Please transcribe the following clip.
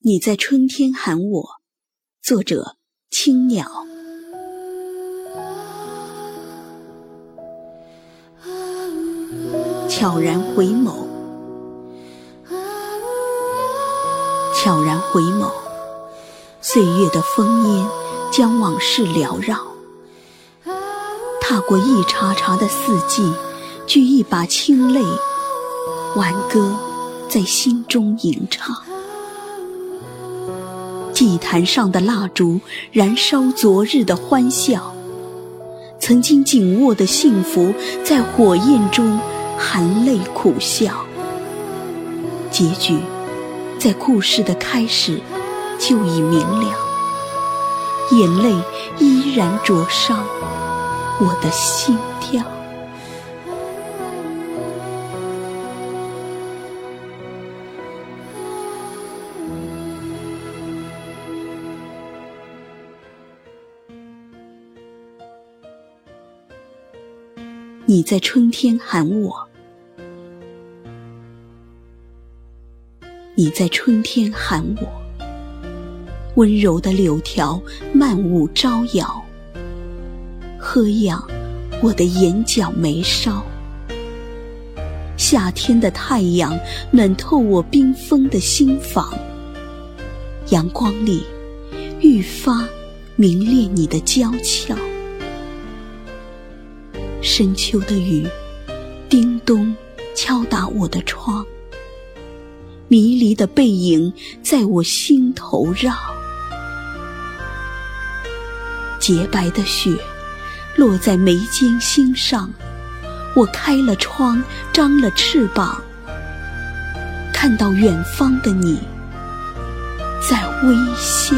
你在春天喊我，作者青鸟。悄然回眸，悄然回眸，岁月的烽烟将往事缭绕。踏过一茬茬的四季，掬一把清泪，挽歌在心中吟唱。祭坛上的蜡烛，燃烧昨日的欢笑。曾经紧握的幸福，在火焰中含泪苦笑。结局，在故事的开始就已明了。眼泪依然灼伤我的心跳。你在春天喊我，你在春天喊我。温柔的柳条漫舞招摇，喝养我的眼角眉梢。夏天的太阳暖透我冰封的心房，阳光里愈发明烈你的娇俏。深秋的雨，叮咚敲打我的窗，迷离的背影在我心头绕。洁白的雪落在眉间心上，我开了窗，张了翅膀，看到远方的你在微笑。